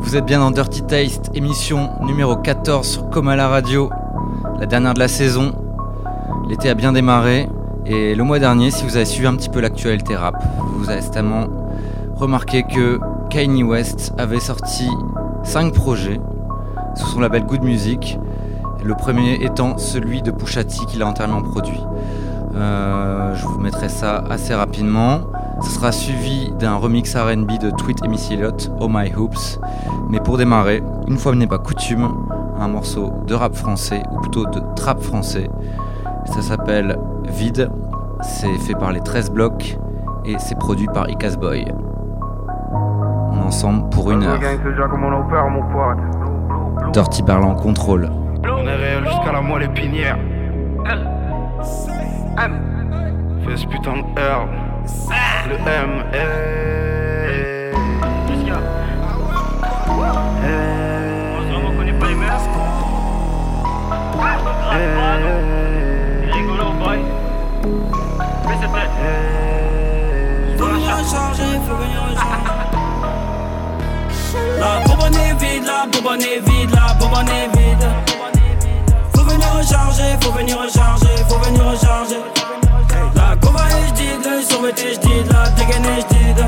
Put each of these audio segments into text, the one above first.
Vous êtes bien dans Dirty Taste, émission numéro 14 sur Coma la radio, la dernière de la saison. L'été a bien démarré et le mois dernier, si vous avez suivi un petit peu l'actualité rap, vous avez certainement remarqué que Kanye West avait sorti 5 projets sous son label Good Music, le premier étant celui de Pusha T qu'il a entièrement produit. Euh, je vous mettrai ça assez rapidement. Ce sera suivi d'un remix RB de Tweet et Missy Oh My Hoops. Mais pour démarrer, une fois n'est pas coutume, un morceau de rap français, ou plutôt de trap français. Ça s'appelle Vide. C'est fait par les 13 blocs et c'est produit par Icas Boy. On est ensemble pour une heure. Dirty parlant contrôle. On est réel jusqu'à la moelle épinière. Fais ce putain de herbe. Le M, eh. Qu'est-ce qu'il y a? Moi je ne reconnais pas les meufs. Euh. Ah, rigolo, boy. Mais c'est vrai. Euh. Faut venir recharger, faut venir recharger. La bombonnée est vide, la bombonnée est vide, la bombonnée est vide. Faut venir recharger, faut venir recharger, faut venir recharger. La gova est j'dide, le survêté j'dide, la dégaine est j'dide.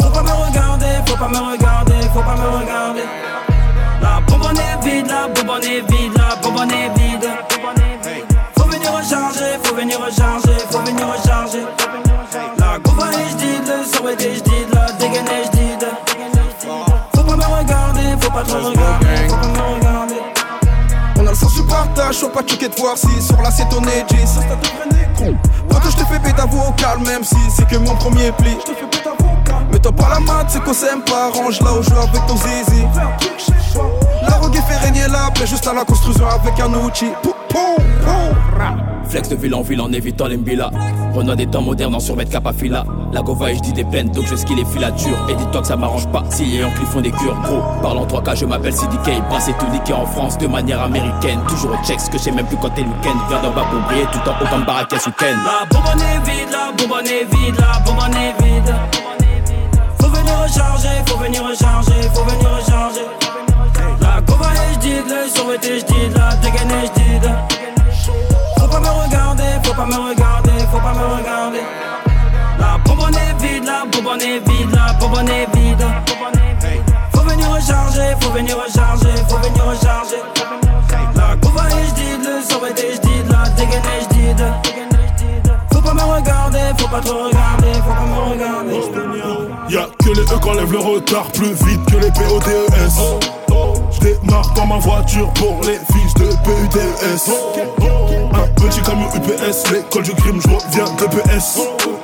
Faut pas me regarder, faut pas me regarder, faut pas me regarder. La bonbonne est vide, la bonbonne est vide, la bonbonne est vide. Faut venir recharger, faut venir recharger, faut venir recharger. La gova est j'dide, le survêté j'dide, la dégaine est j'dide. Faut pas me regarder, faut pas trop regarder, faut pas me regarder. On du partage, sois pas choqué de voir si sur la c'est ton edgy. Ça c'est un vrai négro. Quand je te fais péter au calme, même si c'est que mon premier pli. Je te fais péter Mais toi pas la mat, c'est qu'on s'aime pas. Range là où je joue avec ton zizi. La rogue fait régner la paix juste à la construction avec un outil. Pou, pou, pou. Flex de ville en ville en évitant les mbila. Renoir des temps modernes en survêt capafila. La gova et je dis des plaines donc je ski les filatures. Et dis-toi que ça m'arrange pas si les Yankees font des cures gros. Parle en 3K, je m'appelle CDK. Brassé tout niqué en France de manière américaine. Toujours au checks que je sais même plus quand t'es week-end. Viens d'en bas pour briller tout en haut comme Barraquès week-end. La bonbonne est vide, la bonbonne est vide, la bonbonne est vide. Faut venir recharger, faut venir recharger, faut venir recharger. La gova est j'dide, le survêté j'dide, la dégaine est j'dide. Faut pas me regarder, faut pas me regarder, faut pas me regarder. La bonbonne est vide, la bonbonne est vide, la bonbonne est vide. Faut venir recharger, faut venir recharger, faut venir recharger. La gova est j'dide, le survêté j'dide, la dégaine est j'dide. Me regarder, faut pas trop regarder, faut pas me regarder. Y'a que les E qu'enlèvent le retard plus vite que les PODES. J'démarre dans ma voiture pour les fiches de PUDS. Un petit camion UPS, l'école du crime, j'reviens de PS.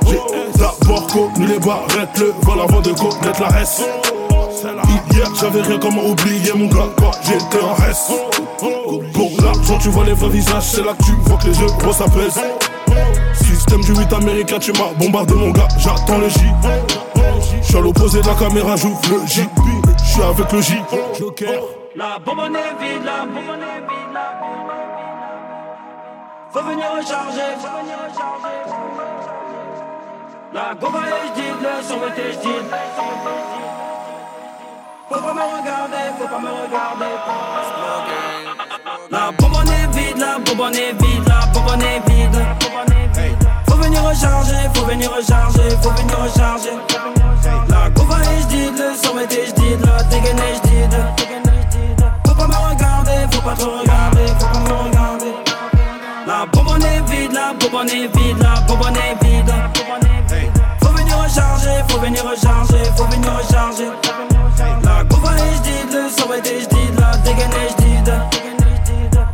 J'ai d'abord connu les barrettes, le vol avant de connaître la reste. Hier j'avais rien comment oublier mon gars quand j'étais en reste. Pour l'argent tu vois les vrais visages, c'est là que tu vois que les euros ça pèse. Système du 8 américain, tu m'as bombardé mon gars, j'attends le J. J'suis à l'opposé de la caméra, j'ouvre le J. J'suis avec le J. Joker. La bonbonne est vide, la bonbonne est vide, la bonbonne est vide. Faut venir recharger, faut venir recharger. La gova est j'dide, le survêté j'dide. Faut pas me regarder, faut pas me regarder. La bonbonne est vide, la bonbonne est vide, la bonbonne est vide. Recharger, faut venir recharger, faut venir recharger. La gova est j'dide, le survêté j'dide, la dégaine est j'dide. Faut pas me regarder, faut pas trop regarder, faut pas me regarder. La bonbonne est vide, la bonbonne est vide, la bonbonne est vide. Faut venir recharger, faut venir recharger, faut venir recharger. La gova est j'dide, le survêté j'dide, la dégaine est j'dide.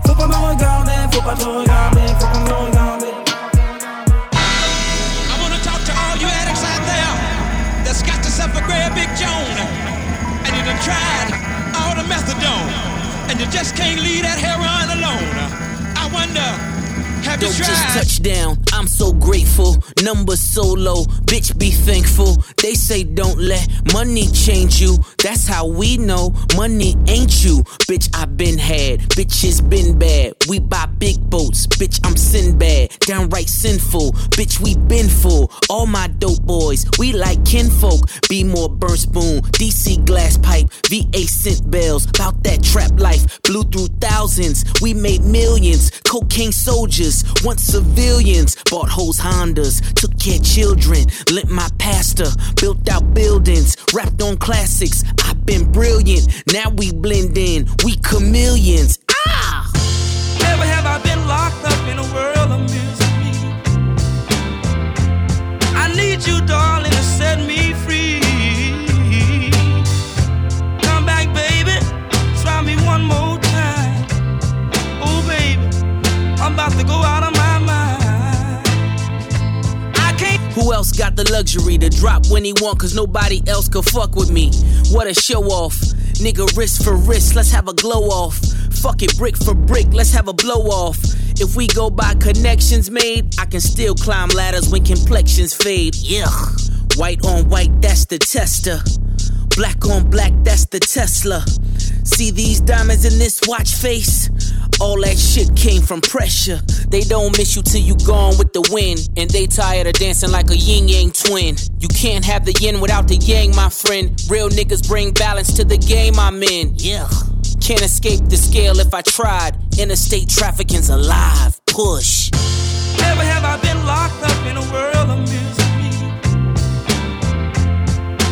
Faut pas me regarder, faut pas trop regarder, faut pas me regarder. Tried all the methadone and you just can't leave that heroin alone. I wonder, to just try. touched down. I'm so grateful. Numbers so low. Bitch, be thankful. They say don't let money change you. That's how we know money ain't you. Bitch, I been had. Bitches been bad. We buy big boats. Bitch, I'm sin bad. Downright sinful. Bitch, we been full. All my dope boys, we like kinfolk. Be more burn spoon. DC glass pipe. VA scent bells. About that trap life. Blew through thousands. We made millions. Cocaine soldiers. Once civilians. Bought hoes Hondas. Took care children. Lent my pastor. Built out buildings. Rapped on classics. I've been brilliant. Now we blend in. We chameleons. Ah! Never have I been locked up in a world of misery. I need you, darling, else got the luxury to drop when he want? Cause nobody else could fuck with me. What a show off. Nigga, wrist for wrist, let's have a glow off. Fuck it, brick for brick, let's have a blow off. If we go by connections made, I can still climb ladders when complexions fade. Yeah. White on white, that's the tester. Black on black, that's the Tesla. See these diamonds in this watch face? All that shit came from pressure. They don't miss you till you gone with the wind. And they tired of dancing like a yin yang twin. You can't have the yin without the yang, my friend. Real niggas bring balance to the game I'm in. Yeah. Can't escape the scale if I tried. Interstate trafficking's alive. Push. Never have I been locked up in a world of misery.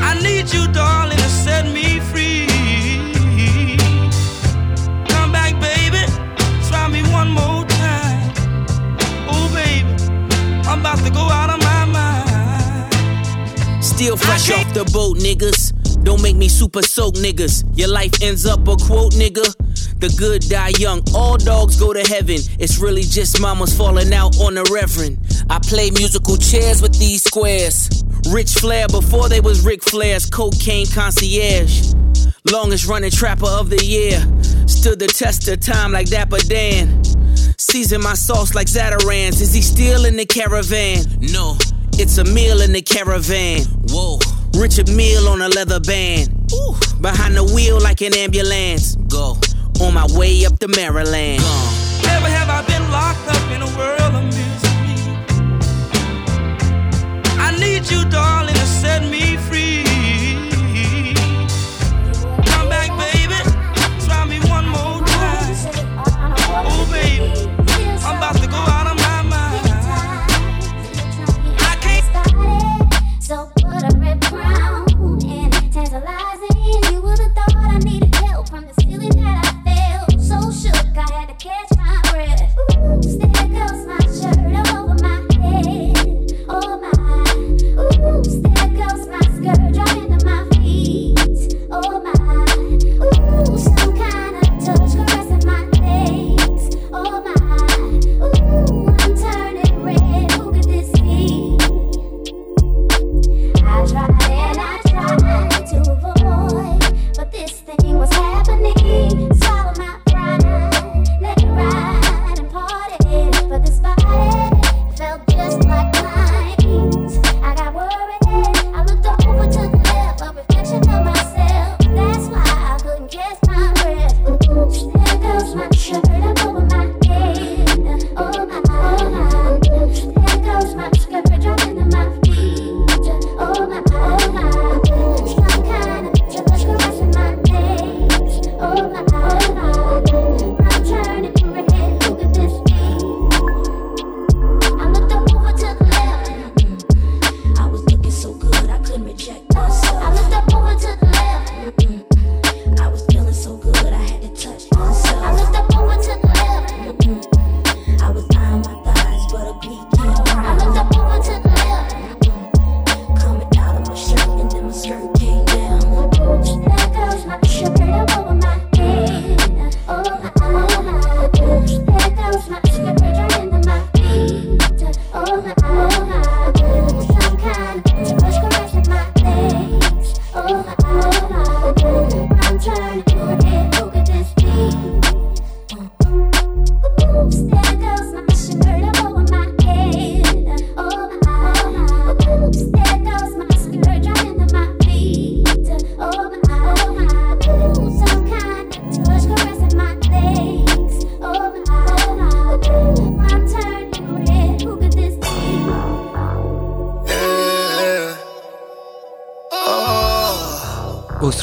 I need you, darling, to set me free. Still fresh off the boat, niggas. Don't make me super soak, niggas. Your life ends up a quote, nigga. The good die young, all dogs go to heaven. It's really just mamas falling out on the reverend. I play musical chairs with these squares. Rich Flair before they was Ric Flair's cocaine concierge. Longest running trapper of the year. Stood the test of time like Dapper Dan. Season my sauce like Zatarain's. Is he still in the caravan? No, it's a meal in the caravan. Whoa. Richard Mille on a leather band. Ooh. Behind the wheel like an ambulance. Go. On my way up to Maryland. Gone. Never have I been locked up in a world of misery. I need you, darling, to set me free.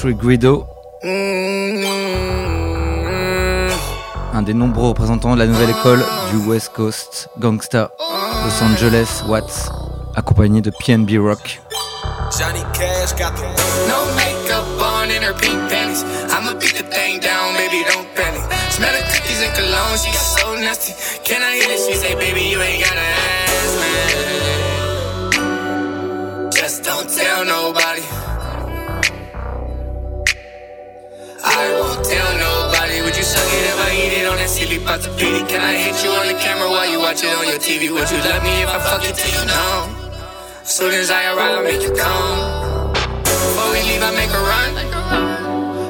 Austri Guido, un des nombreux représentants de la nouvelle école du West Coast Gangsta Los Angeles Watts, accompagné de PNB Rock. Johnny Cash got the no makeup on in her pink panties. I'ma beat the thing down, baby, don't panic. Smell the cookies and cologne, she got so nasty. That silly pity? Can I hit you on the camera while you watch it on your TV? Would you love me if I fuck it till you know? Soon as I arrive, I make you come. Before we leave, I make a run.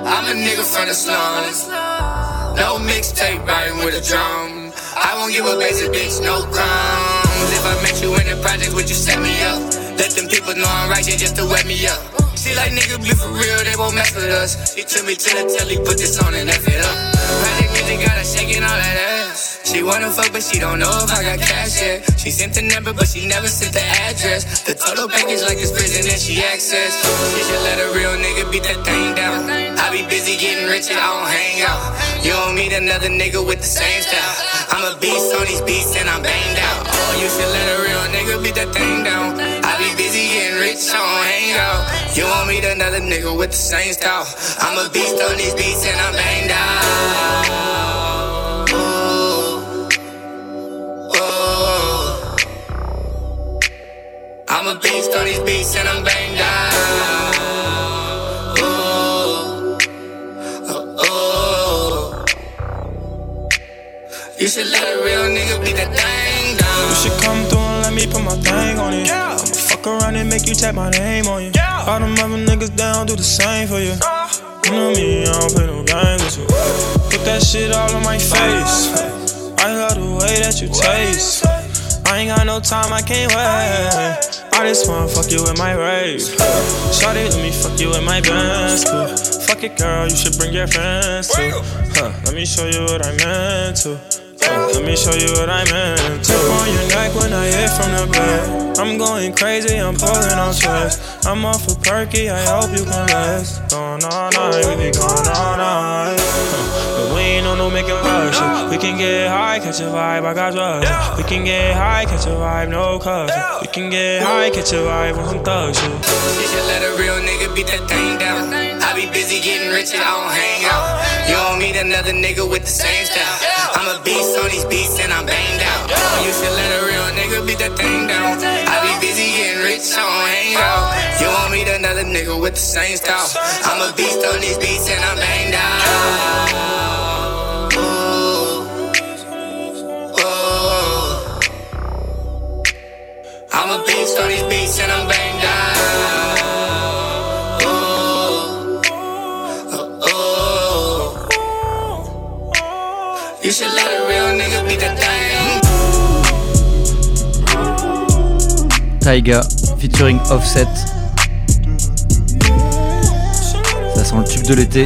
I'm a nigga from the slums. No mixtape riding with a drum. I won't give a basic bitch no crumbs. If I met you in the project, would you set me up? Let them people know I'm righteous just to wet me up. She like nigga be for real, they won't mess with us. She took me to the telly, put this on and F it up. Project got her shaking all that ass. She wanna fuck, but she don't know if I got cash yet. She sent the number, but she never sent the address. The total package like it's prison and she access. She should let a real nigga beat that thing down. I be busy getting rich and I don't hang out. You don't meet another nigga with the same style. I'm a beast on these beats and I'm banged out. Oh, you should let a real nigga beat that thing down. I be busy getting rich, I don't hang out. You won't meet another nigga with the same style. I'm a beast on these beats and I'm banged out. A beast on these beats and I'm banged out. Ooh. Ooh. You should let a real nigga beat that thing down. You should come through and let me put my thing on it. I'ma fuck around and make you tap my name on you. Yeah. All them other niggas down, do the same for you. You know me, I don't play no games with you. Put that shit all on my face. I love the way that you taste. I ain't got no time, I can't wait. I just wanna fuck you with my rave. Shawty, let me fuck you with my too. Fuck it, girl, you should bring your friends too. Huh, let me show you what I meant to. Huh, let me show you what I meant to. Tip on your neck when I hit from the bed. I'm going crazy, I'm pulling on stress. I'm off a perky, I hope you can rest. Going all night, we be going all night. Huh, But we ain't on no making love shit. We can get high, catch a vibe, I got drugs. We can get high, catch a vibe, no cover. We can get high, catch a vibe on some thug shit. She should let a real nigga beat that thing down. I be busy getting rich and I don't hang out. You don't meet another nigga with the same style. I'm a beast on these beats and I'm banged out. You should let a real nigga beat that thing down. I be busy getting rich, I don't hang out. You won't meet another nigga with the same style. I'm a beast on these beats and I'm banged out. I'm a beast on these beats and I'm banged Taiga featuring Offset. Ça sent le tube de l'été.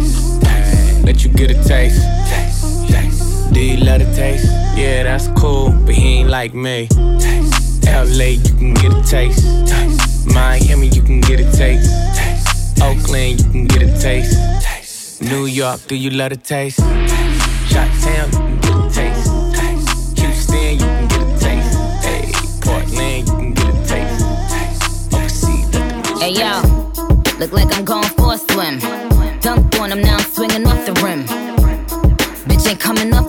Let you get a taste. taste, taste. Do you love the taste? Yeah, that's cool, but he ain't like me. Taste, LA, you can get a taste. taste. Miami, you can get a taste. taste. Oakland, you can get a taste. taste. New York, do you love the taste? Shot Town, you can get a taste. taste. Houston, you can get a taste. Hey, Portland, you can get a taste. taste. Overseas, Hey yo, look like I'm going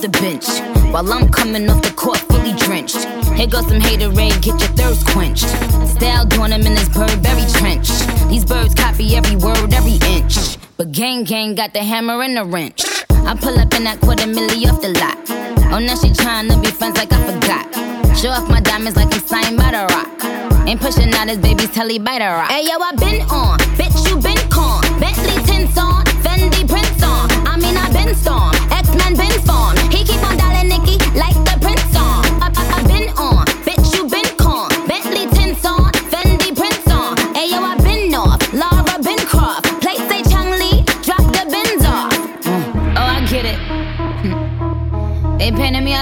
the bench. While I'm coming off the court, fully drenched. Here goes some haterade, get your thirst quenched. Style doing him in this Burberry trench. These birds copy every word, every inch. But gang gang got the hammer and the wrench. I pull up in that quarter milli off the lot. Oh, now she tryna be friends like I forgot. Show off my diamonds like I'm signed by the rock. Ain't pushing out his baby's telly by the rock. Hey yo, I been on, bitch you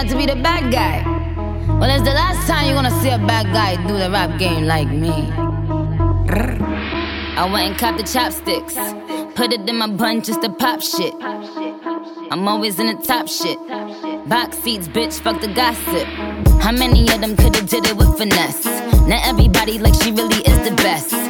out to be the bad guy. Well, it's the last time you're gonna see a bad guy do the rap game like me. I went and copped the chopsticks. Put it in my bun just to pop shit. I'm always in the top shit. Box seats, bitch, fuck the gossip. How many of them could've did it with finesse? Not everybody like she really is the best.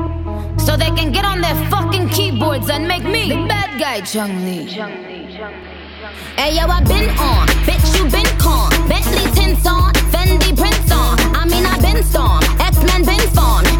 So they can get on their fucking keyboards and make me the bad guy, Chun-Li. Hey yo, I been on, bitch you been con. Bentley tints on, Fendi prints on. I mean I been storm, X Men been formed.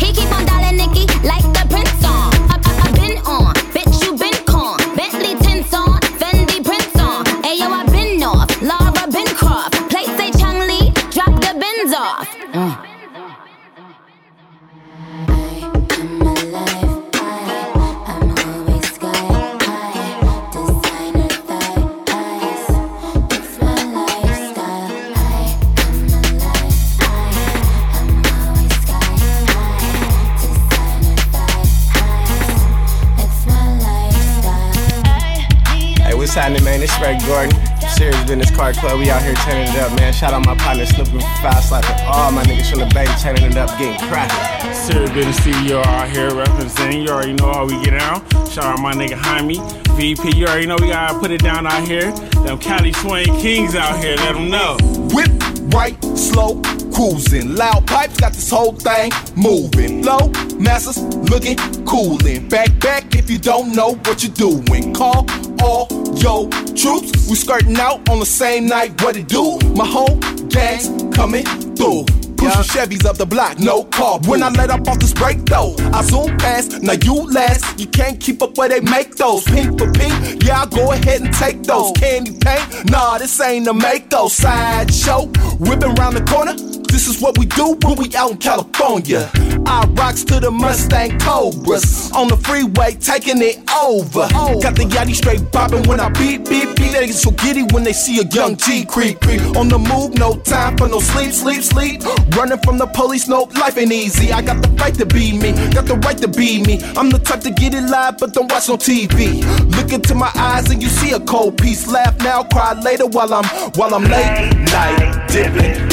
Serious Business Car Club. We out here turning it up, man. Shout out my partner Snoopy Fast Life and all my niggas from the Bay turning it up, getting cracking. Serious Business CEO out here representing. You already know how we get down. Shout out my nigga Jaime, VP. You already know we gotta put it down out here. Them Cali Swing Kings out here, let them know. Whip right, slow, cruising. Loud pipes got this whole thing moving. Low masses looking coolin'. Back, back if you don't know what you're doing. Call all yo troops. We skirting out on the same night. What it do? My whole gang's coming through. Pushing Chevys up the block, no car. When I let up off this break though, I zoom past. Now you last, you can't keep up where they make those. Pink for pink, yeah, I go ahead and take those. Oh. Candy paint, nah, this ain't a make those. Sideshow, whipping round the corner. This is what we do when we out in California. I rocks to the Mustang Cobras on the freeway, taking it over. Got the yachty straight bopping when I beat, beat, beat. They get so giddy when they see a young G creep, creep. On the move, no time for no sleep, sleep, sleep. Running from the police, no life ain't easy. I got the right to be me, got the right to be me. I'm the type to get it live, but don't watch no TV. Look into my eyes and you see a cold piece. Laugh now, cry later while I'm while I'm late night dipping.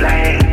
Late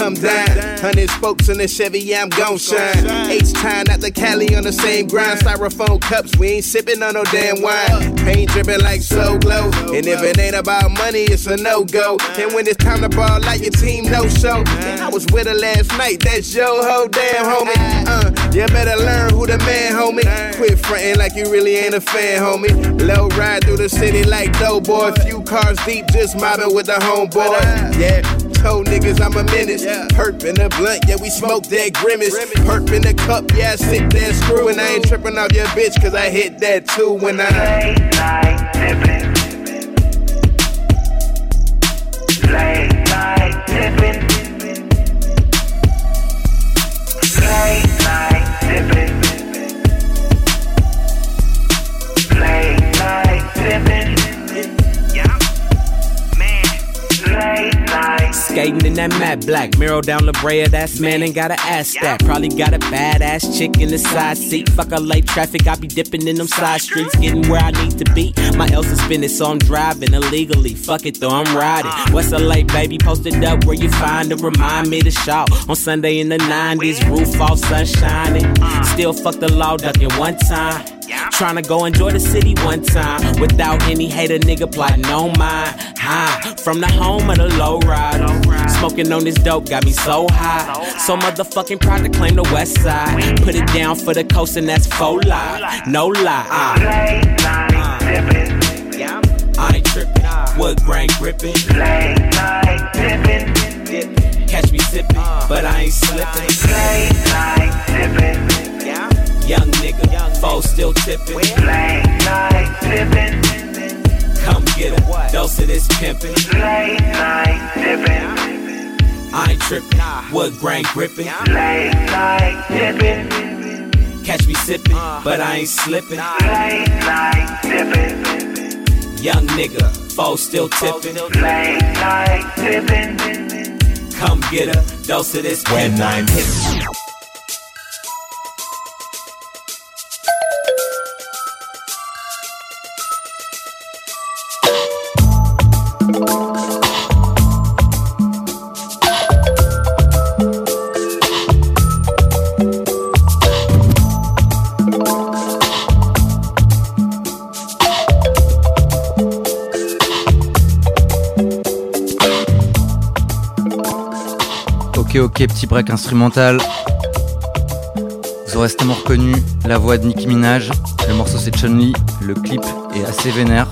come down. Hundred spokes in the Chevy, I'm gon' shine. H time at the Cali on the same grind. Styrofoam cups, we ain't sipping on no damn wine. Pain dripping like so glow. And if it ain't about money, it's a no go. And when it's time to ball like your team no show. Man, I was with her last night, that's yo ho, damn homie. Uh, you better learn who the man, homie. Quit frontin' like you really ain't a fan, homie. Low ride through the city like dough boy. Few cars deep, just mobbing with the homeboy. Yeah, told niggas I'm a menace. Perp in the blunt, yeah, we smoke that grimace. Perp in the cup, yeah, I sip that screw. And I ain't tripping off your bitch, cause I hit that too when I. Late night dipping. Late night dipping. Skating in that matte black, mirror down La Brea, that's man, ain't gotta ask that. Probably got a badass chick in the side seat. Fuck a late traffic, I be dipping in them side streets, getting where I need to be. My L suspended, so I'm driving illegally. Fuck it though, I'm riding. What's a late baby posted up where you find to remind me to shout. On Sunday in the 90s, roof off, sun shining. Still fuck the law, ducking one time. Tryna go enjoy the city one time without any hater nigga plotting on mine. High from the home of the low ride. Smoking on this dope got me so high. So motherfucking proud to claim the west side. Put it down for the coast and that's faux lie. No lie. Uh. Yeah, I ain't tripping. Wood grain gripping. Late night dipping. Catch me sipping, but I ain't slipping. Late night dipping. Young nigga, foe still tipping. Late night dipping. Come get a dose of this pimping. Late night dipping. I ain't tripping. Wood grain gripping. Late night dipping. Catch me sipping, uh-huh. but I ain't slipping. Late night dipping. Young nigga, foe still tipping. Late night dipping. Come get a dose of this When I'm hit. Petit break instrumental. Vous aurez certainement reconnu la voix de Nicki Minaj. Le morceau c'est Chun-Li. Le clip est assez vénère.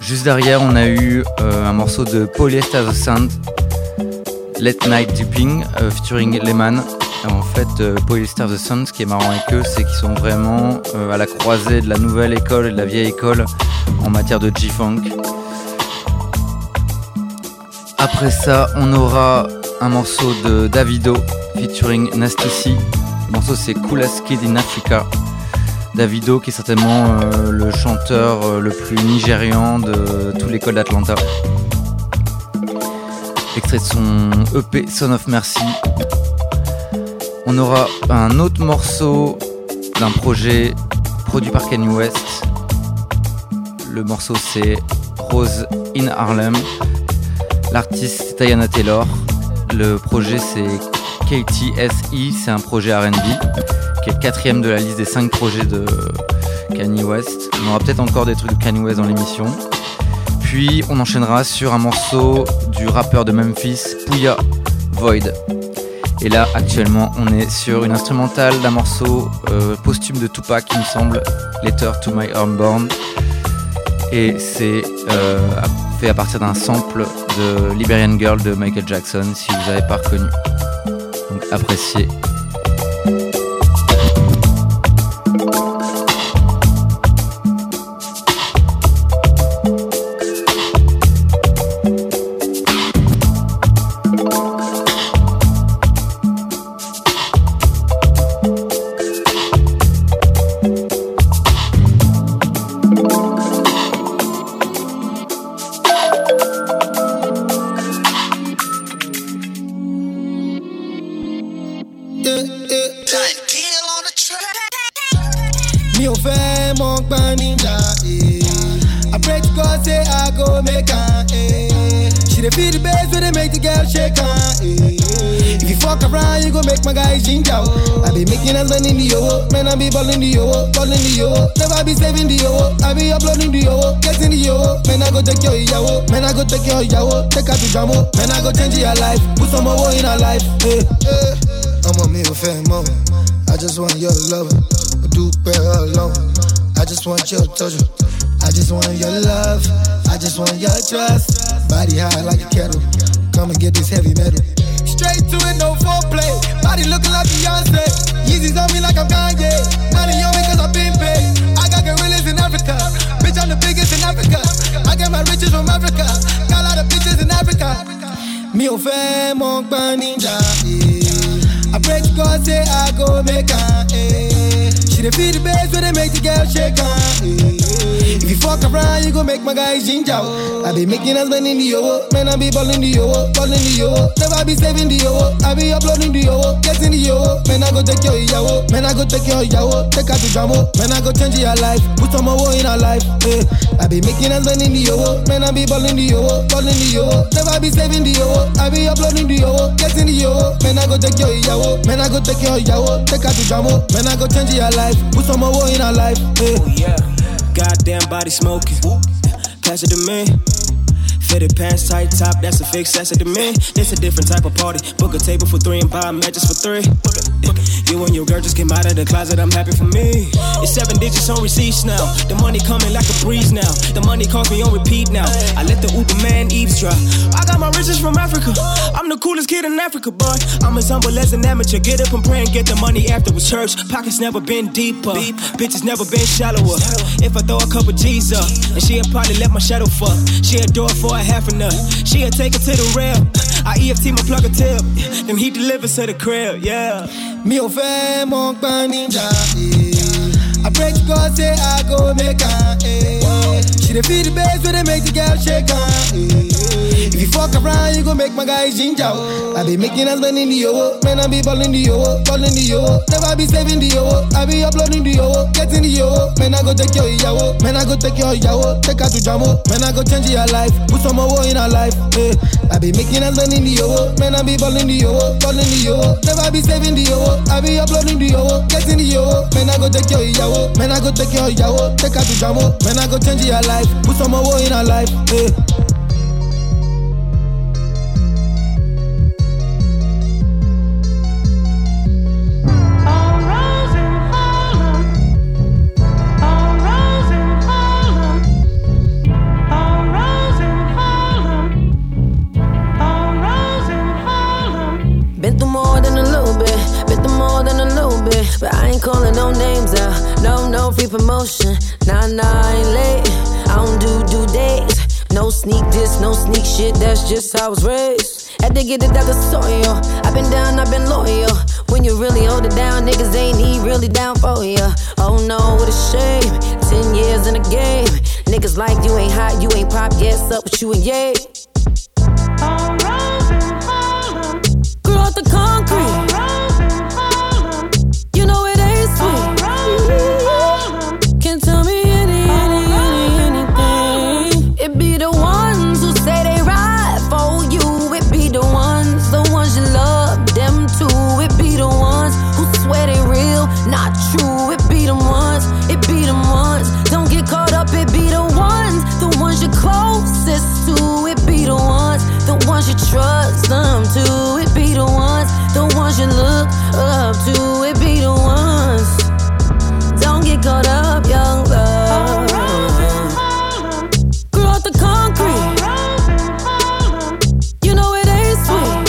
Juste derrière, on a eu euh, un morceau de Polyester the Sound, Late Night Dipping, euh, featuring Lehman. En fait, euh, Polyester the Sound, ce qui est marrant avec eux, c'est qu'ils sont vraiment à la croisée de la nouvelle école et de la vieille école en matière de G-Funk. Après ça, on aura un morceau de Davido featuring Nasty C. Le morceau c'est Coolest Kid in Africa. Davido qui est certainement euh, le chanteur euh, le plus nigérian de tout l'école d'Atlanta. Extrait de son EP Son of Mercy. On aura un autre morceau d'un projet produit par Kanye West. Le morceau c'est Rose in Harlem. L'artiste Diana Taylor. Projet c'est KTSE, c'est un projet RB qui est le quatrième de la liste des cinq projets de Kanye West. On aura peut-être encore des trucs de Kanye West dans l'émission. puis on enchaînera sur un morceau du rappeur de Memphis, Pouya Void. Et là, actuellement, on est sur une instrumentale d'un morceau euh, posthume de Tupac, qui me semble, Letter to My Unborn. Et c'est euh, fait à partir d'un sample de Liberian Girl de Michael Jackson, si vous n'avez pas reconnu. Donc appréciez. Just want your touch. I just want your love. I just want your trust. Body high like a kettle. Come and get this heavy metal. Straight to it, no foreplay. Body looking like Beyonce. Yeezys on me like I'm Kanye. Money on me cause I've been paid. I got gorillas in Africa. Bitch, I'm the biggest in Africa. I get my riches from Africa. Got a lot of bitches in Africa. Mi ò fẹ́ mọ gbọ́n níjà. I pray to God say I go make am. eh. She dey feel the bass when they make the girl shake am. eh. If you fuck around, you go make my guys ginger. oh. I be making us spend in the yo, man I be balling the yo, balling the yo. Never be saving the yo, I be uploading the yo, getting the yo. Man I go take your yawo, man I go take your yawo, take her to jamo. Man I go change your life, put some more in her life. eh. I be making us spend in the yo, man I be balling the yo, balling the yo. Never be saving the yo, I be uploading the yo, getting the yo. Man I go take your yawo, man I go take your yawo, take her to jamo. Man I go change your life, put some more in her life. eh. Oh yeah, goddamn body smoking. Pass it to me. Fitted pants, tight top, that's a fix, that's a demand. It's a different type of party. Book a table for three and buy matches for three. You and your girl just came out of the closet, I'm happy for me. It's seven digits on receipts now. The money coming like a breeze now. The money calls me on repeat now. I let the Uber man eavesdrop. I got my riches from Africa. I'm the coolest kid in Africa, boy. I'm as humble as an amateur. Get up and pray and get the money afterwards. Church pockets never been deeper. Bitches never been shallower. If I throw a couple G's up, and she'll probably let my shadow fuck. She adore for a half nut. She'll take it to the rail. I EFT my plug a tip. Then he delivers to the crib, yeah. Mi ò fẹ́ mọ gbọ́n níjà. I pray to God say I go make am. eh. She dey feel the bass when they make the girl shake am. Eh. If you fuck around, you go make my guys ginger. oh. I be making us in the yo, man I be balling the yo, balling the yo. Never be saving the yo, I be uploading the yo, getting the yo. Man I go take your yawo, man I go take your yawo, take her to jamo. Man I go change your life, put some more in her life. eh. I be making us in the yo, man I be balling the yo, balling the yo. Never be saving the yo, I be uploading the yo, getting the yo. Man I go take your yawo, man I go take your yawo, take her to jamo. Man I go change your life, put some more in her life. eh. But I ain't calling no names out, no, no free promotion. Nah, nah, I ain't late. I don't do due dates. No sneak this, no sneak shit, that's just how I was raised. Had to get it like a soil. I've been down, I've been loyal. When you really hold it down, niggas ain't he really down for ya. Oh no, what a shame. Ten years in the game. Niggas like you ain't hot, you ain't pop, yes, up with you and yay. Out the concrete. Up to. It be the ones. Don't get caught up, young love. Out the concrete. You know it ain't sweet.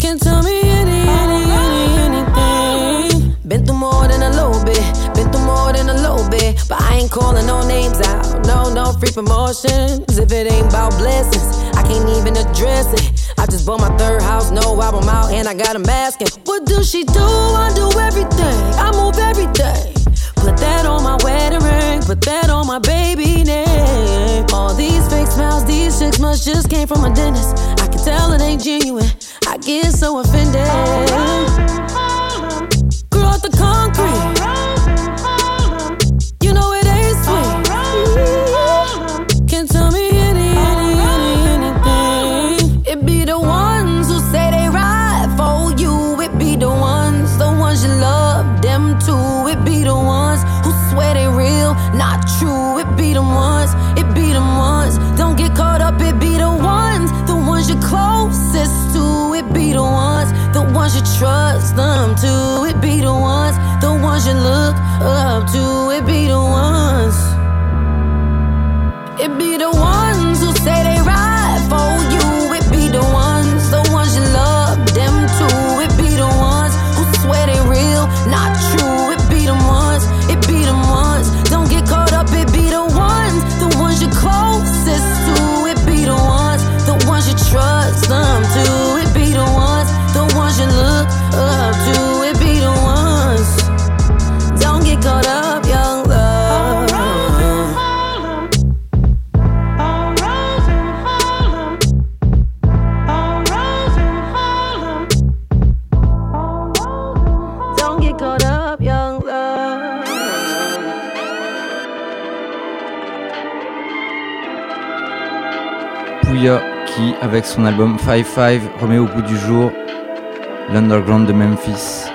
Can't tell me any, any, any, anything. Been through more than a little bit. Been through more than a little bit. But I ain't calling no names out. No, no free promotions. If it ain't about blessings, I can't even address it. Just bought my third house, no album out, and I got a mask. And what do she do? I do everything. I move everything. Put that on my wedding ring. Put that on my baby name. All these fake smiles, these chicks must just came from a dentist. I can tell it ain't genuine. I get so offended. Grew out the concrete. Up to. Qui, avec son album 5-5, remet au goût du jour l'underground de Memphis.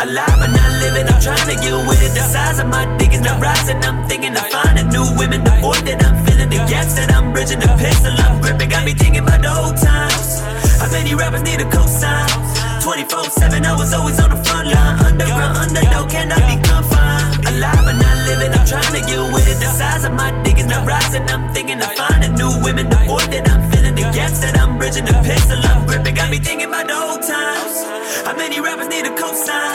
Alive but not living, I'm trying to get with it. The size of my dick is not rising. I'm thinking of finding new women. The void that I'm feeling, the gaps that I'm bridging, the pistol I'm gripping. Got me thinking about the old times. How many rappers need a cosign? 24 7, I was always on the front line. Underground, underdog, cannot be confined? Alive but not living, I'm trying to get with it. The size of my dick is not rising. I'm thinking of finding new women. The void that I'm feeling, the gaps that I'm bridging, the pistol I'm gripping. Got me thinking about the old times. How many rappers need a cosign?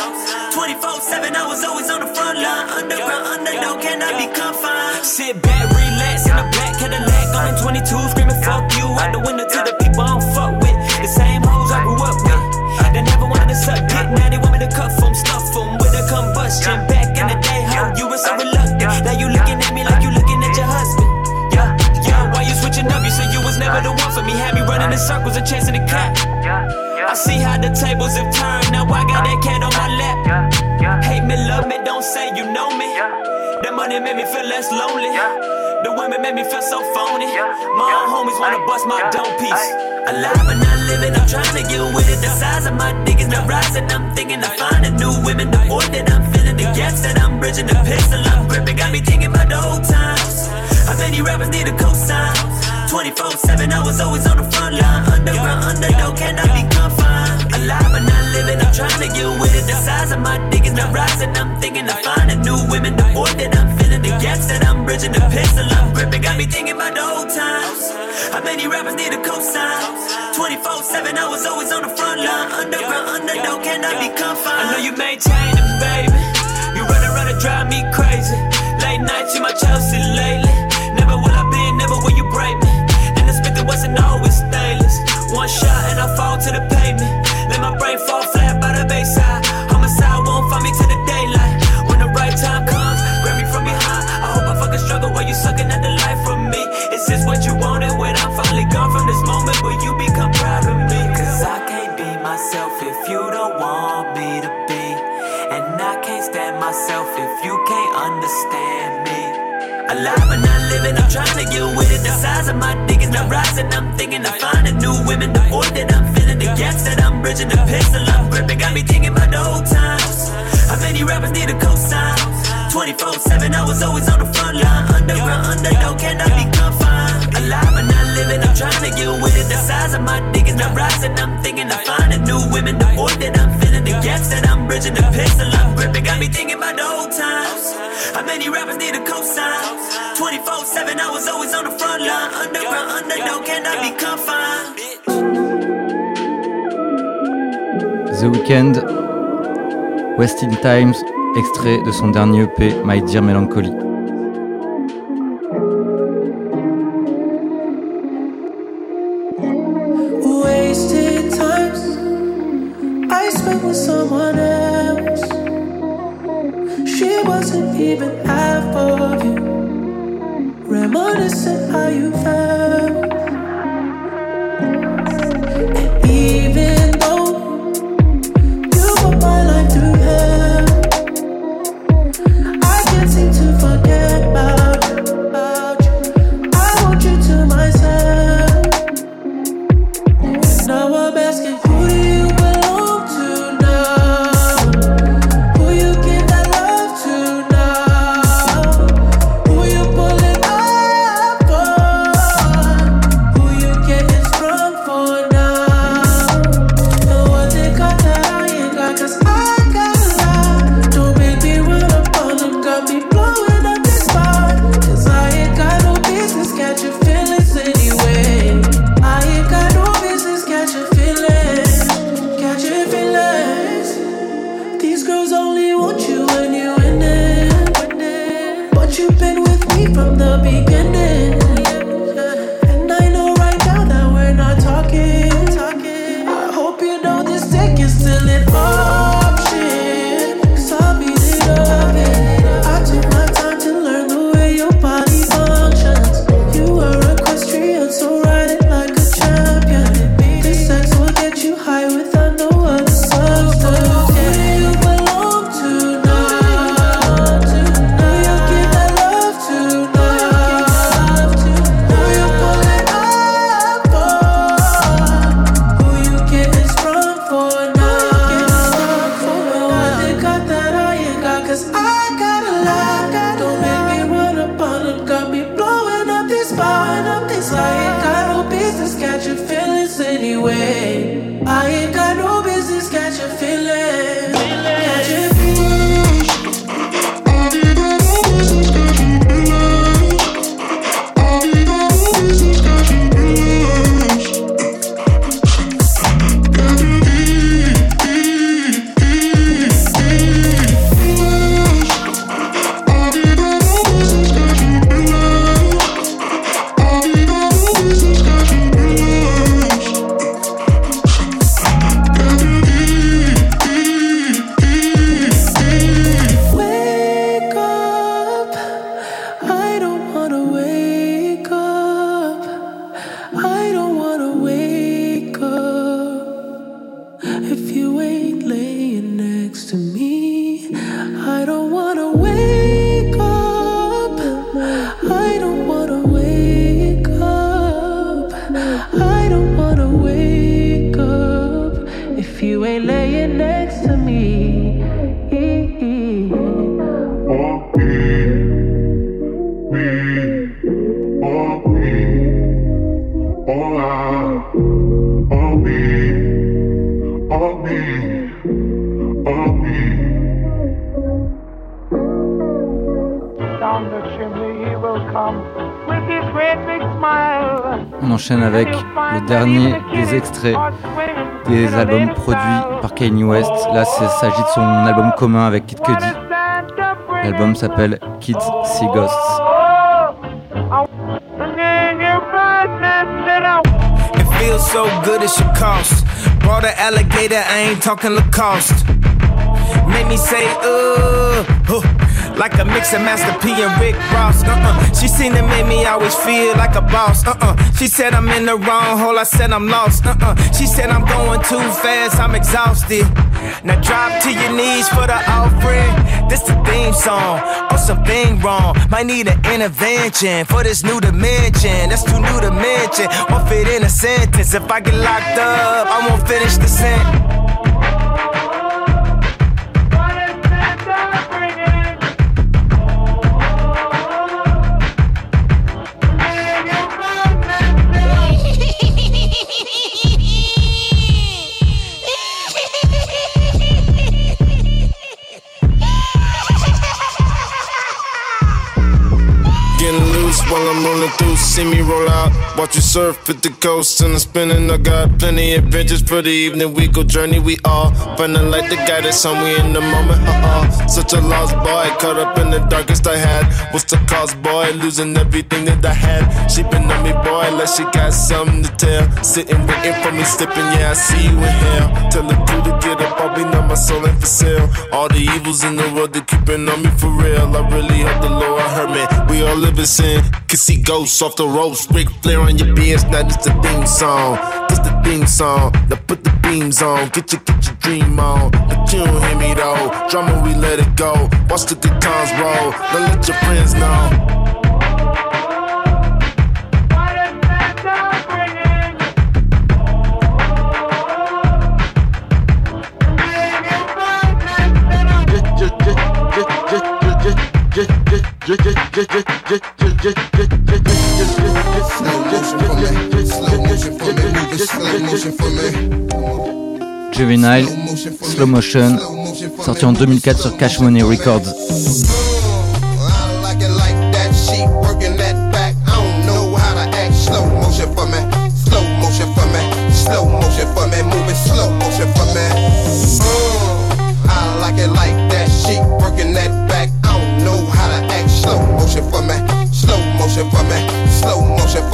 24 7, I was always on the front line. Underground, underdog, cannot be confined. Sit back, relax in a black Cadillac. I'm in 22, screaming fuck you out the window to the people I don't fuck with. The same hoes I grew up with. They never wanted to suck dick, now they want me to cuff them, stuff them with a combustion. Back in the day, how you were so reluctant. Now you looking at me like you looking at your husband. Yeah, yeah, why you switching up? You said you was never the one for me. Had me running in circles and chasing the cat. I see how the tables have turned. Now I got that cat on my lap. Hate me, love me, don't say you know me. That money made me feel less lonely. The women made me feel so phony. My own homies wanna bust my dome piece. Alive but not living, I'm trying to get with it. The size of my dick is not rising. I'm thinking of finding new women. The void that I'm gaps that I'm bridging, the pistol I'm gripping. Got me thinking about the old times. How many rappers need a cosign? 24 7, I was always on the front line. Underground, underdog, cannot be confined. Alive but not living, I'm trying to get with it. The size of my dick is not rising. I'm thinking of finding new women. The void that I'm feeling, the gaps that I'm bridging, the pistol I'm gripping. Got me thinking about the old times. How many rappers need a cosign? 24 7, I was always on the front line. Underground, underdog, cannot be confined. I know you maintain it, baby. Drive me crazy. Late nights in my Chelsea lately. Never will I be, never will you break me. And the speaker wasn't always stainless. One shot and I fall to the pavement. Let my brain fall flat by the bayside. Homicide won't find me to the daylight. When the right time comes, grab me from behind. I hope I fucking struggle while you sucking at the life from me. Is this what you wanted when I'm finally gone from this moment? Will you become Alive but not living, I'm trying to get with it. The size of my dick is not rising. I'm thinking of finding new women. The void that I'm feeling, the gaps that I'm bridging, the pistol I'm gripping. Got me thinking about the old times. How many rappers need a cosign? 24-7, I was always on the front line. Underground, underdog, cannot be confined. Alive but not The size of women. Bridging, times. How many rappers need a cosign? 24-7, I was always on the front. The Times, extrait de son dernier EP My Dear Melancholy. Even half of you. Reminiscent how you felt. Des albums produits par Kanye West. Là, il s'agit de son album commun avec Kid Cudi. L'album s'appelle Kids See Ghosts. It feels so good it should cost. Brought an alligator, I ain't talking Lacoste. Make me say, huh, like a mix of Master P and Rick Ross. Uh-uh. She seen it made me always feel like a boss. Uh-uh. She said I'm in the wrong hole. I said I'm lost. Uh-uh. She said I'm going too fast. I'm exhausted. Now drop to your knees for the offering. This the theme song. Oh, something wrong. Might need an intervention for this new dimension. That's too new to mention. Won't fit in a sentence. If I get locked up, I won't finish the sentence. See me roll out. Watch you surf at the coast and I'm spinning. I got plenty of adventures for the evening. We go journey, we all feeling like the guy that's we in the moment. Uh-uh. Such a lost boy, caught up in the darkest I had. What's the cause, boy? Losing everything that I had. She been on me, boy, like she got something to tell. Sitting waiting for me, slipping. Yeah, I see you in hell. Tell the crew to get up, I'll be now my soul ain't for sale. All the evils in the world, they keeping on me for real. I really hope the Lord heard me. We all live in sin. Can see ghosts off the ropes. Ric Flair on your BS, now this the theme song. This the theme song. Now put the beams on. Get your, get your dream on. But you don't hear me though. Drama, we let it go. Watch the times roll. Now let your friends know. Juvenile, Slow Motion, sorti en 2004 sur Cash Money Records.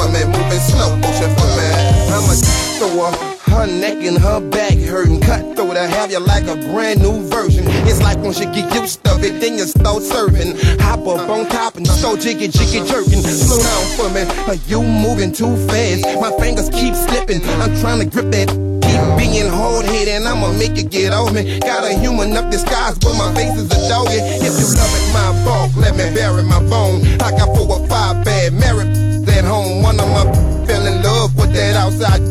For me. Moving slow motion for me. I'm a thrower. Her neck and her back hurting. Cut through to have you like a brand new version. It's like once you get used to it, then you start serving. Hop up on top and start jiggy jiggy jerking. Slow down for me. Are you moving too fast? My fingers keep slipping. I'm trying to grip that. Keep being hard headed, I'ma make you get off me. Got a human up disguise, but my face is a doggy. If you loving my bulk, let me bury my bone. I got four or five bad married at home. One of my fell in love with that outside.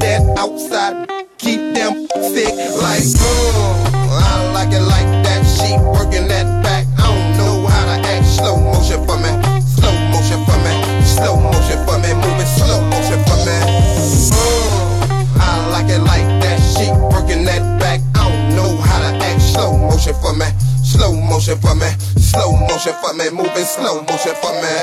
That outside keep them sick like uh, I like it like that. She working that back. I don't know how to act. Slow motion for me. Slow motion for me. Slow motion for me. Moving slow motion for me. Uh, I like it like that. She working that back. I don't know how to act. Slow motion for me. Slow motion for me. Slow motion for me. Moving slow motion for me.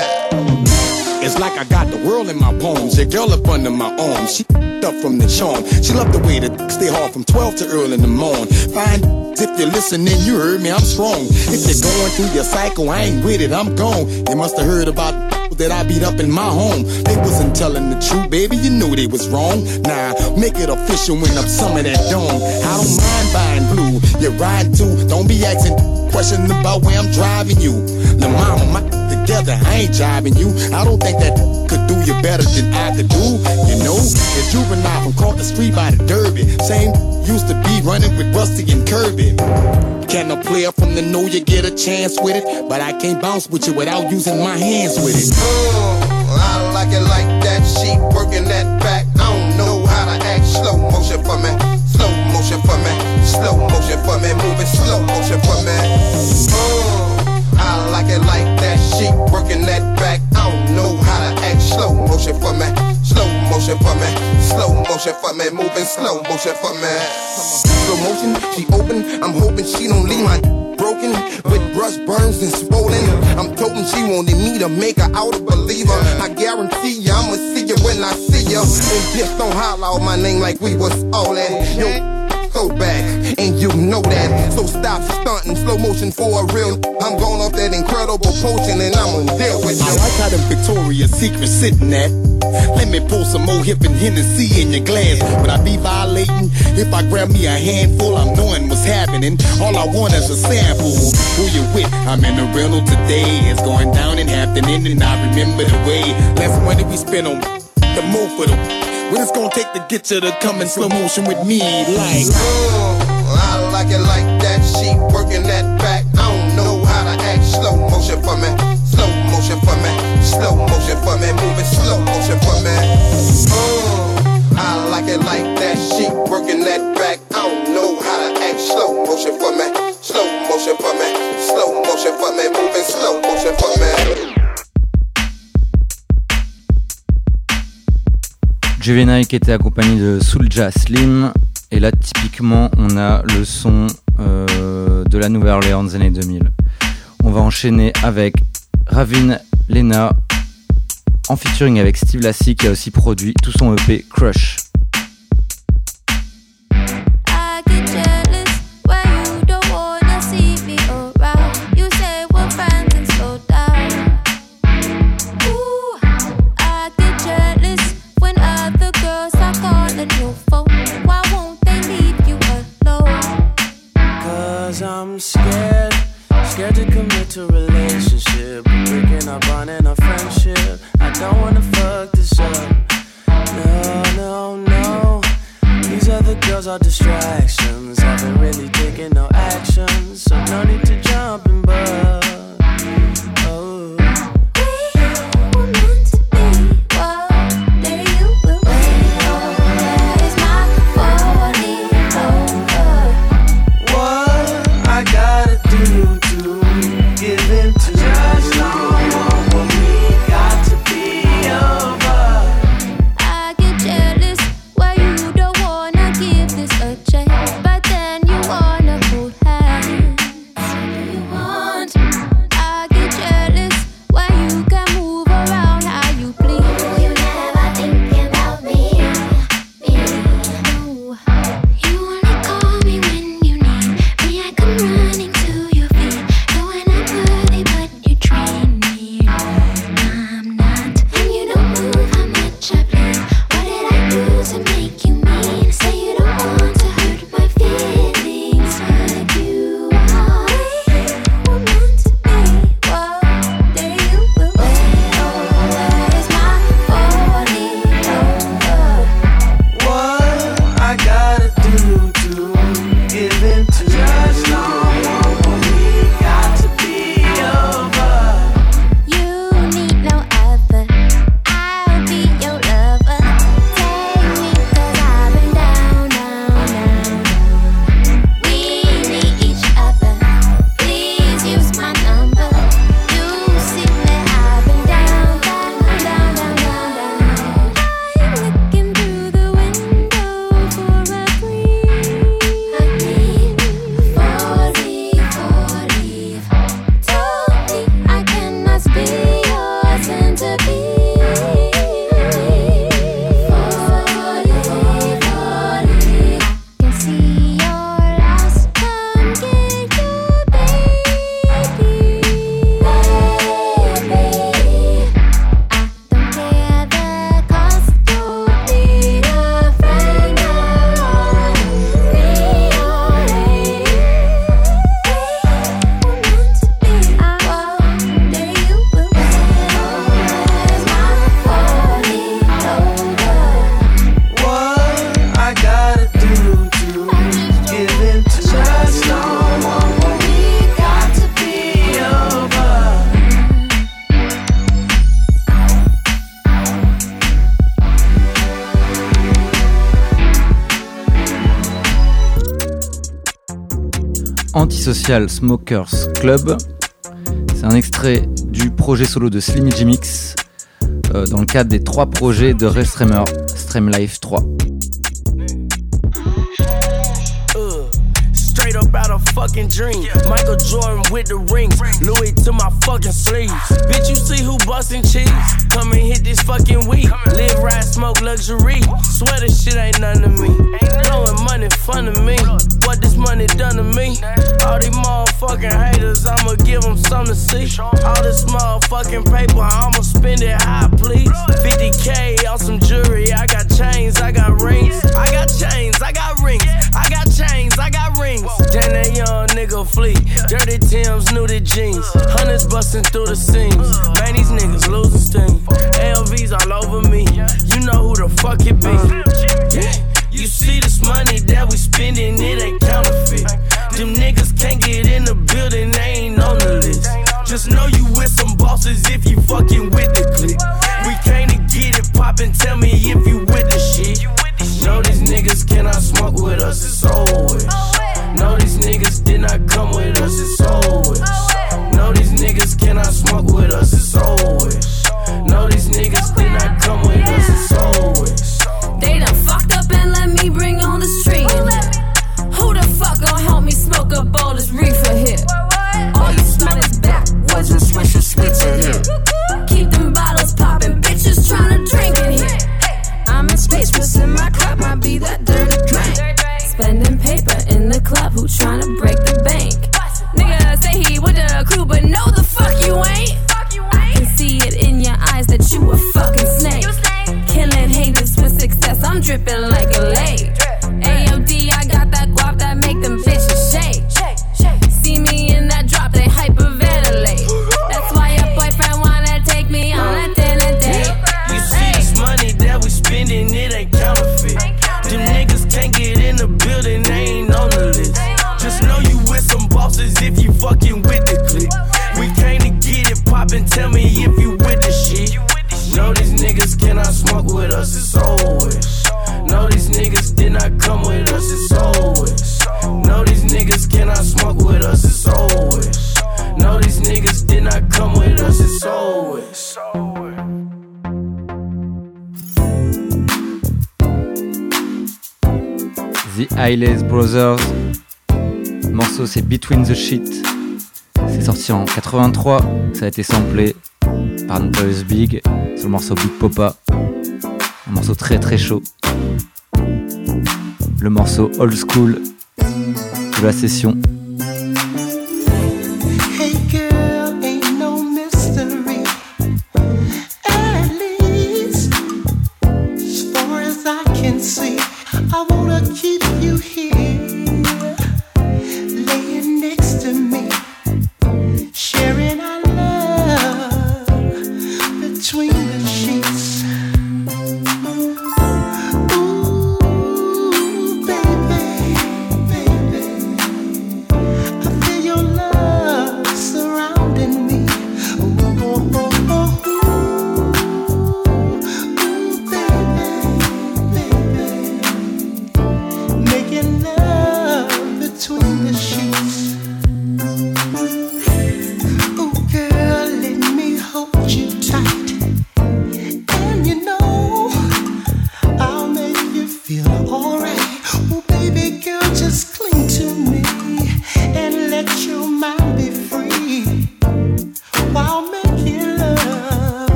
It's like I got the world in my palms. Your girl up under my arm. She up from the charm. She love the way that stay hard from 12 to early in the morning. Fine. If you're listening, you heard me, I'm strong. If you're going through your cycle, I ain't with it, I'm gone. You must have heard about that I beat up in my home. They wasn't telling the truth, baby, you knew they was wrong. Nah, make it official when I'm some of that dome. I don't mind buying blue, you ride too. Don't be asking questions about where I'm driving you. La mama, my together, I ain't jiving you. I don't think that could do you better than I could do. You know, across the street by the Derby. Same used to be running with Rusty and Kirby. Can a player from the know you get a chance with it? But I can't bounce with you without using my hands with it. Uh, I like it like that. She working that back. I don't know how to act. Slow motion for me. Slow motion for me. Slow motion for me. Moving slow motion for me. Uh, I like it like that. She working that back. I don't know how to act. Slow motion for me. Slow motion for me. Slow motion for me. Moving slow motion for me. Slow motion. She open. I'm hoping she don't leave my broken with brush burns and swollen. I'm toting she wanted me to make her out a believer. I guarantee you I'ma see you when I see you. And just don't holler out my name like we was all in. Yo, go back, and you know that. So stop stunting, slow motion for a real. I'm going off that incredible potion, and I'm gonna deal with you. I like how them Victoria's Secret sitting at. Let me pour some more Hypnotiq and Hennessy in your glass. Would I be violating if I grab me a handful? I'm knowing what's happening. All I want is a sample. Who you with? I'm in the rental today. It's going down in Hampton Inn, and I remember the way. Less money we spend on the more for the. What it's gonna take to get you to come in slow motion with me, like. Uh, I like it like that. She working that back. I don't know how to act. Slow motion for me. Slow motion for me. Slow motion for me. Moving slow motion for me. Uh, I like it like that. She working that back. I don't know how to act. Slow motion for me. Slow motion for me. Slow motion for me. Moving slow motion for me. Juvenile qui était accompagné de Soulja Slim. Et là, typiquement, on a le son euh, de la Nouvelle-Orléans des années 2000. On va enchaîner avec Ravin Lena en featuring avec Steve Lassie qui a aussi produit tout son EP Crush. Smokers Club. C'est un extrait du projet solo de Slim Mix euh, dans le cadre des trois projets de Restreamer Stream Life 3. Fucking dream. Michael Jordan with the rings. Louis to my fucking sleeves. Bitch, you see who bustin' cheese? Come and hit this fucking weed. Live, ride, smoke luxury. Swear this shit ain't none to me. Blowing money, fun to me. What this money done to me? All these motherfucking haters, I'ma give them something to see. All this motherfucking paper, I'ma spend it how I please. 50k on some jewelry. I got chains, I got rings. I got chains, I got rings. I got chains, I got rings. Then that young nigga flee. Dirty Tim's, nudie jeans. Hundreds busting through the seams. Man, these niggas losing steam. LVs all over me. You know who the fuck it be. Yeah. You see this money that we spending, it ain't counterfeit. Them niggas can't get in the building, they ain't on the list. Just know you with some bosses if you fucking with the clique. We came to get it poppin', tell me if you with the shit. Know these niggas cannot smoke with us, it's oh, always. Know these niggas did not come with us, it's oh, always. Know these niggas cannot smoke with us, it's always. Know these niggas did not come with Miles Brothers. Le morceau c'est Between the Sheet. C'est sorti en 83. Ça a été samplé par Notorious Big sur le morceau Big Popa. Un morceau très très chaud. Le morceau old school de la session.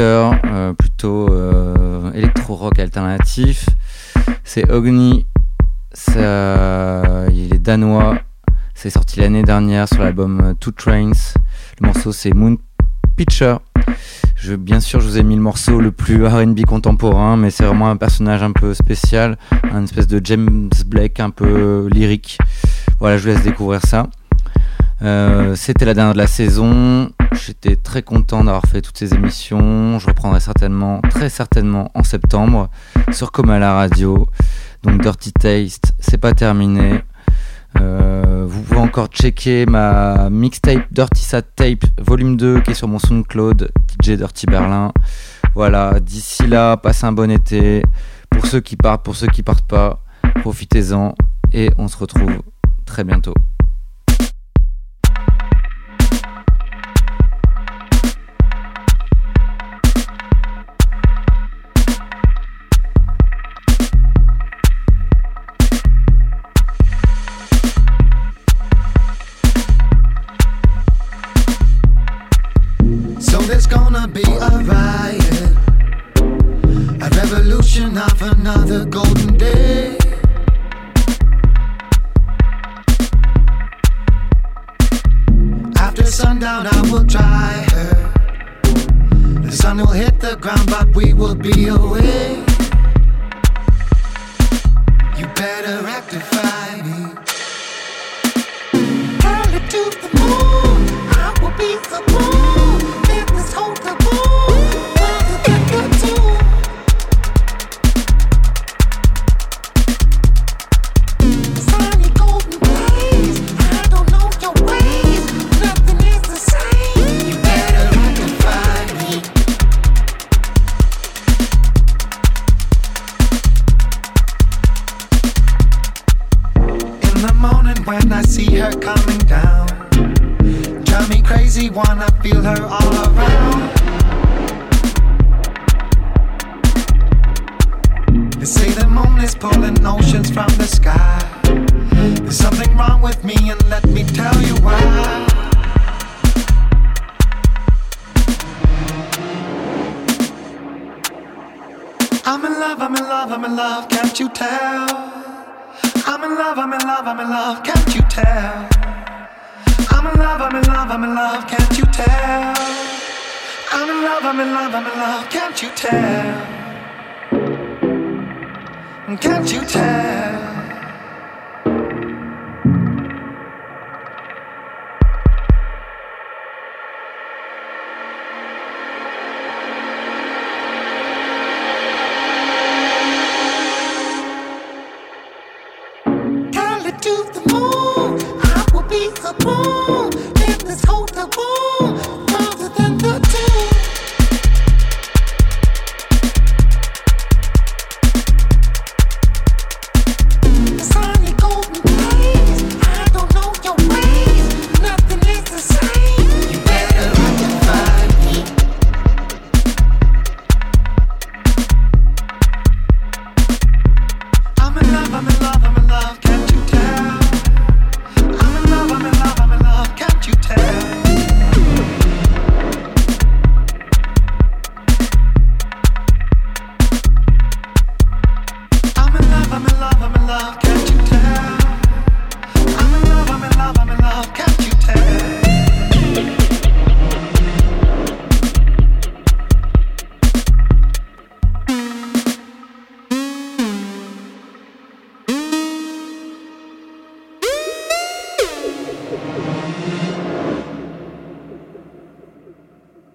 Euh, plutôt euh, électro-rock alternatif. C'est Ogni, il est danois, c'est sorti l'année dernière sur l'album euh, Two Trains. Le morceau c'est Moon Pitcher. Je, bien sûr, je vous ai mis le morceau le plus RB contemporain, mais c'est vraiment un personnage un peu spécial, un espèce de James Blake un peu lyrique. Voilà, je vous laisse découvrir ça. C'était la dernière de la saison. J'étais très content d'avoir fait toutes ces émissions. Je reprendrai certainement, très certainement en septembre sur Coma la radio. Donc Dirty Taste, c'est pas terminé. Euh, vous pouvez encore checker ma mixtape Dirty Sad Tape volume 2 qui est sur mon SoundCloud DJ Dirty Berlin. Voilà, d'ici là, passez un bon été. Pour ceux qui partent, pour ceux qui partent pas, profitez-en et on se retrouve très bientôt. Ground, but we will be away. Love, can't you tell? I'm in love, I'm in love, I'm in love, can't you tell? I'm in love, I'm in love, I'm in love, can't you tell? I'm in love, I'm in love, I'm in love, can't you tell? Can't you tell?